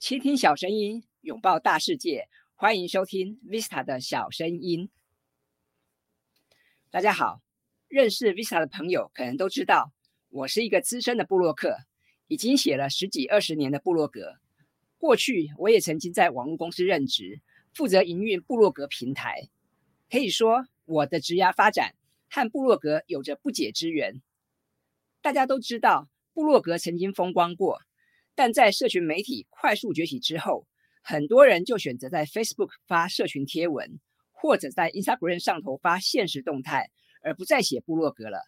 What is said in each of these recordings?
倾听小声音，拥抱大世界，欢迎收听 Vista 的小声音。大家好，认识 Vista 的朋友可能都知道，我是一个资深的布洛克，已经写了十几二十年的布洛格。过去我也曾经在网络公司任职，负责营运布洛格平台。可以说，我的职涯发展和布洛格有着不解之缘。大家都知道，布洛格曾经风光过。但在社群媒体快速崛起之后，很多人就选择在 Facebook 发社群贴文，或者在 Instagram 上头发现实动态，而不再写部落格了。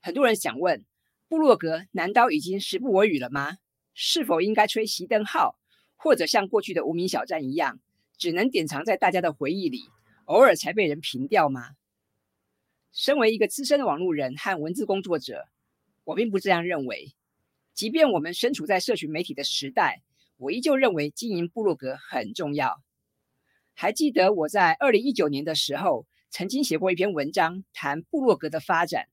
很多人想问：部落格难道已经时不我与了吗？是否应该吹熄灯号，或者像过去的无名小站一样，只能典藏在大家的回忆里，偶尔才被人评掉吗？身为一个资深的网络人和文字工作者，我并不这样认为。即便我们身处在社群媒体的时代，我依旧认为经营部落格很重要。还记得我在二零一九年的时候，曾经写过一篇文章谈部落格的发展。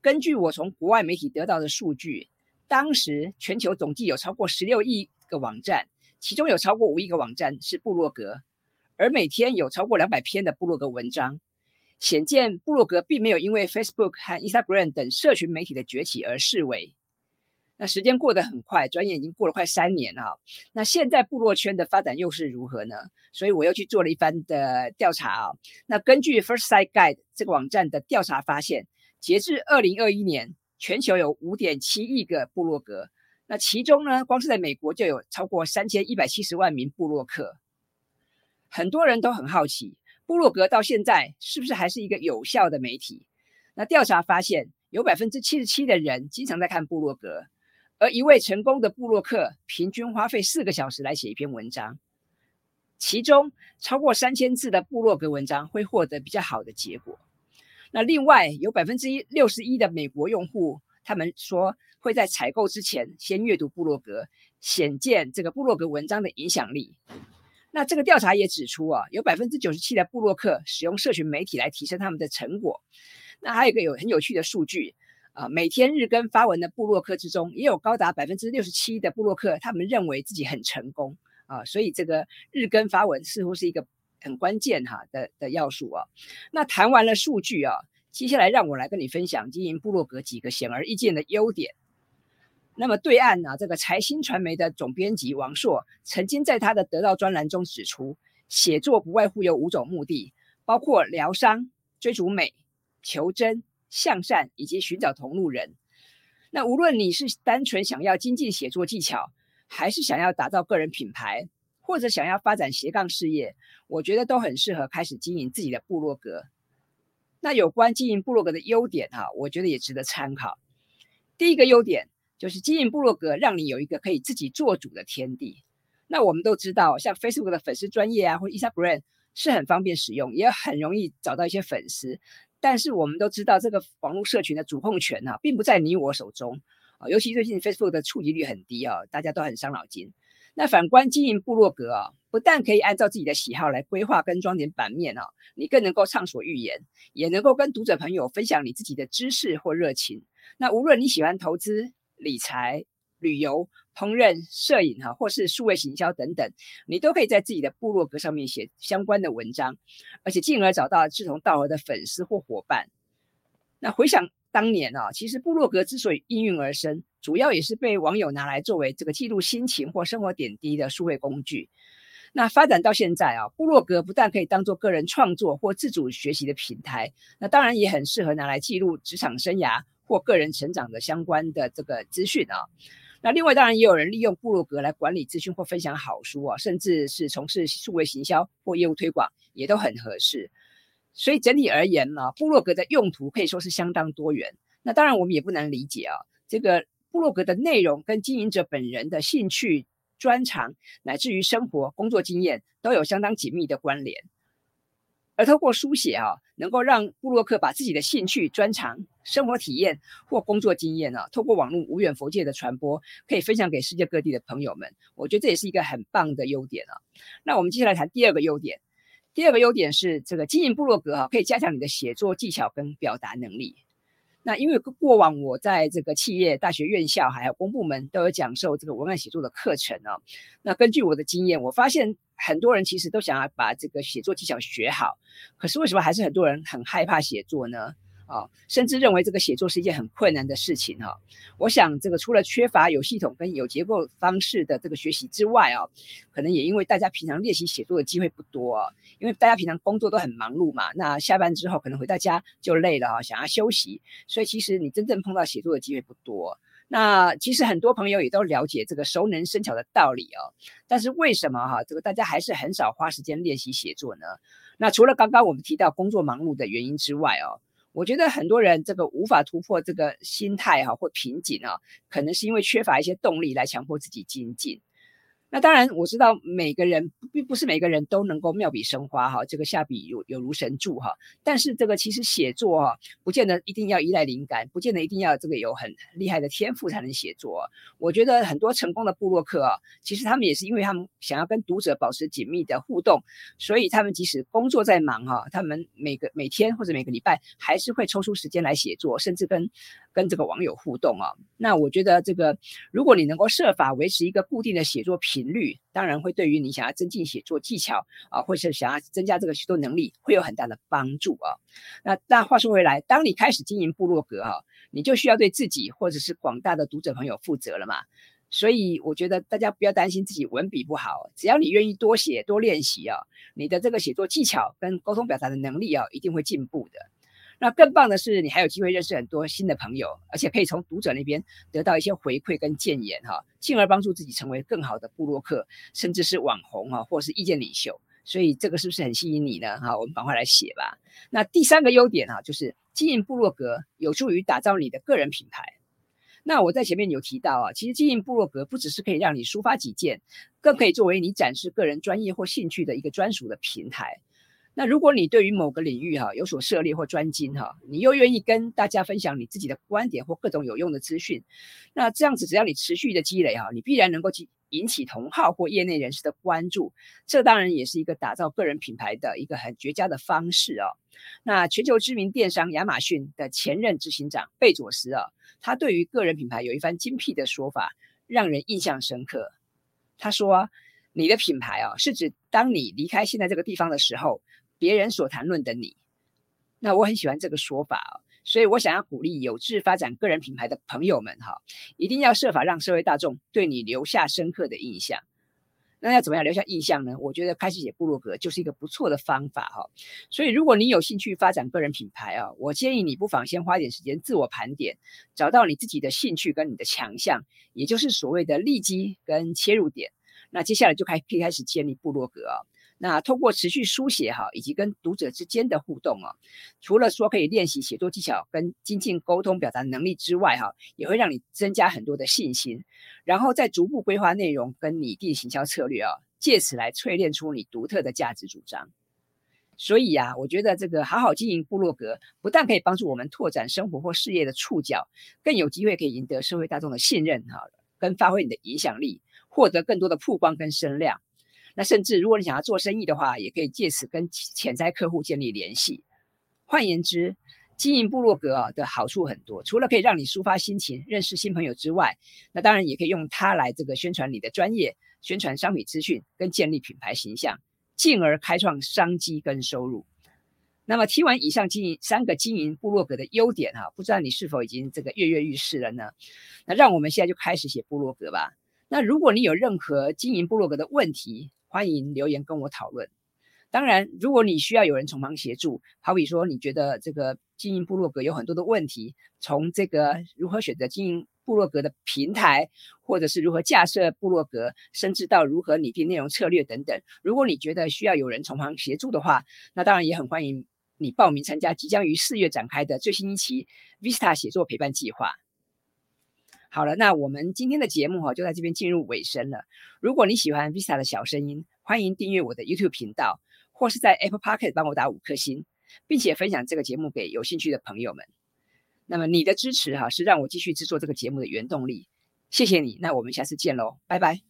根据我从国外媒体得到的数据，当时全球总计有超过十六亿个网站，其中有超过五亿个网站是部落格，而每天有超过两百篇的部落格文章，显见部落格并没有因为 Facebook 和 Instagram 等社群媒体的崛起而式微。那时间过得很快，转眼已经过了快三年了。那现在部落圈的发展又是如何呢？所以我又去做了一番的调查啊。那根据 First Sight Guide 这个网站的调查发现，截至二零二一年，全球有五点七亿个部落格。那其中呢，光是在美国就有超过三千一百七十万名部落客。很多人都很好奇，部落格到现在是不是还是一个有效的媒体？那调查发现，有百分之七十七的人经常在看部落格。而一位成功的布洛克平均花费四个小时来写一篇文章，其中超过三千字的布洛格文章会获得比较好的结果。那另外有百分之一六十一的美国用户，他们说会在采购之前先阅读布洛格，显见这个布洛格文章的影响力。那这个调查也指出啊，有百分之九十七的布洛克使用社群媒体来提升他们的成果。那还有一个有很有趣的数据。啊，每天日更发文的布洛克之中，也有高达百分之六十七的布洛克，他们认为自己很成功啊，所以这个日更发文似乎是一个很关键哈的的要素啊。那谈完了数据啊，接下来让我来跟你分享经营布洛格几个显而易见的优点。那么对岸呢，这个财新传媒的总编辑王硕曾经在他的得到专栏中指出，写作不外乎有五种目的，包括疗伤、追逐美、求真。向善以及寻找同路人。那无论你是单纯想要精进写作技巧，还是想要打造个人品牌，或者想要发展斜杠事业，我觉得都很适合开始经营自己的部落格。那有关经营部落格的优点哈，我觉得也值得参考。第一个优点就是经营部落格让你有一个可以自己做主的天地。那我们都知道，像 Facebook 的粉丝专业啊，或 Instagram 是很方便使用，也很容易找到一些粉丝。但是我们都知道，这个网络社群的主控权啊，并不在你我手中啊。尤其最近 Facebook 的触及率很低啊，大家都很伤脑筋。那反观经营部落格啊，不但可以按照自己的喜好来规划跟装点版面啊，你更能够畅所欲言，也能够跟读者朋友分享你自己的知识或热情。那无论你喜欢投资、理财。旅游、烹饪、摄影哈，或是数位行销等等，你都可以在自己的部落格上面写相关的文章，而且进而找到志同道合的粉丝或伙伴。那回想当年啊，其实部落格之所以应运而生，主要也是被网友拿来作为这个记录心情或生活点滴的数位工具。那发展到现在啊，部落格不但可以当做个人创作或自主学习的平台，那当然也很适合拿来记录职场生涯或个人成长的相关的这个资讯啊。那另外当然也有人利用部落格来管理资讯或分享好书啊，甚至是从事数位行销或业务推广，也都很合适。所以整体而言呢，部落格的用途可以说是相当多元。那当然我们也不难理解啊，这个部落格的内容跟经营者本人的兴趣、专长，乃至于生活、工作经验，都有相当紧密的关联。而透过书写啊，能够让布洛克把自己的兴趣、专长、生活体验或工作经验啊，透过网络无远佛界的传播，可以分享给世界各地的朋友们。我觉得这也是一个很棒的优点啊。那我们接下来谈第二个优点。第二个优点是这个经营部落格啊，可以加强你的写作技巧跟表达能力。那因为过往我在这个企业、大学、院校还有公部门都有讲授这个文案写作的课程哦。那根据我的经验，我发现很多人其实都想要把这个写作技巧学好，可是为什么还是很多人很害怕写作呢？啊，甚至认为这个写作是一件很困难的事情哈。我想这个除了缺乏有系统跟有结构方式的这个学习之外啊，可能也因为大家平常练习写作的机会不多啊，因为大家平常工作都很忙碌嘛，那下班之后可能回到家就累了啊，想要休息，所以其实你真正碰到写作的机会不多。那其实很多朋友也都了解这个熟能生巧的道理哦，但是为什么哈这个大家还是很少花时间练习写作呢？那除了刚刚我们提到工作忙碌的原因之外哦。我觉得很多人这个无法突破这个心态哈或瓶颈啊，可能是因为缺乏一些动力来强迫自己精进。那当然，我知道每个人并不是每个人都能够妙笔生花哈，这个下笔有有如神助哈。但是这个其实写作哈，不见得一定要依赖灵感，不见得一定要这个有很厉害的天赋才能写作。我觉得很多成功的部落客啊，其实他们也是因为他们想要跟读者保持紧密的互动，所以他们即使工作再忙哈，他们每个每天或者每个礼拜还是会抽出时间来写作，甚至跟跟这个网友互动啊。那我觉得这个，如果你能够设法维持一个固定的写作频率，当然会对于你想要增进写作技巧啊，或是想要增加这个写作能力，会有很大的帮助啊。那但话说回来，当你开始经营部落格哈，你就需要对自己或者是广大的读者朋友负责了嘛。所以我觉得大家不要担心自己文笔不好，只要你愿意多写多练习啊，你的这个写作技巧跟沟通表达的能力啊，一定会进步的。那更棒的是，你还有机会认识很多新的朋友，而且可以从读者那边得到一些回馈跟建言哈，进而帮助自己成为更好的布洛克，甚至是网红哈，或是意见领袖。所以这个是不是很吸引你呢？哈，我们赶快来写吧。那第三个优点哈，就是经营部落格有助于打造你的个人品牌。那我在前面有提到啊，其实经营部落格不只是可以让你抒发己见，更可以作为你展示个人专业或兴趣的一个专属的平台。那如果你对于某个领域哈有所涉猎或专精哈，你又愿意跟大家分享你自己的观点或各种有用的资讯，那这样子只要你持续的积累哈，你必然能够去引起同好或业内人士的关注。这当然也是一个打造个人品牌的一个很绝佳的方式哦。那全球知名电商亚马逊的前任执行长贝佐斯啊，他对于个人品牌有一番精辟的说法，让人印象深刻。他说：“你的品牌啊，是指当你离开现在这个地方的时候。”别人所谈论的你，那我很喜欢这个说法哦，所以我想要鼓励有志发展个人品牌的朋友们哈，一定要设法让社会大众对你留下深刻的印象。那要怎么样留下印象呢？我觉得开始写部落格就是一个不错的方法哈。所以如果你有兴趣发展个人品牌啊，我建议你不妨先花点时间自我盘点，找到你自己的兴趣跟你的强项，也就是所谓的利基跟切入点。那接下来就开可以开始建立部落格啊。那通过持续书写哈，以及跟读者之间的互动啊，除了说可以练习写作技巧跟精进沟通表达能力之外哈，也会让你增加很多的信心，然后再逐步规划内容跟拟定行销策略啊，借此来淬炼出你独特的价值主张。所以呀，我觉得这个好好经营部落格，不但可以帮助我们拓展生活或事业的触角，更有机会可以赢得社会大众的信任哈，跟发挥你的影响力，获得更多的曝光跟声量。那甚至，如果你想要做生意的话，也可以借此跟潜在客户建立联系。换言之，经营部落格的好处很多，除了可以让你抒发心情、认识新朋友之外，那当然也可以用它来这个宣传你的专业、宣传商品资讯跟建立品牌形象，进而开创商机跟收入。那么听完以上经营三个经营部落格的优点哈，不知道你是否已经这个跃跃欲试了呢？那让我们现在就开始写部落格吧。那如果你有任何经营部落格的问题，欢迎留言跟我讨论。当然，如果你需要有人从旁协助，好比说你觉得这个经营部落格有很多的问题，从这个如何选择经营部落格的平台，或者是如何架设部落格，甚至到如何拟定内容策略等等，如果你觉得需要有人从旁协助的话，那当然也很欢迎你报名参加即将于四月展开的最新一期 Vista 写作陪伴计划。好了，那我们今天的节目哈就在这边进入尾声了。如果你喜欢 Visa 的小声音，欢迎订阅我的 YouTube 频道，或是在 Apple Pocket 帮我打五颗星，并且分享这个节目给有兴趣的朋友们。那么你的支持哈是让我继续制作这个节目的原动力，谢谢你。那我们下次见喽，拜拜。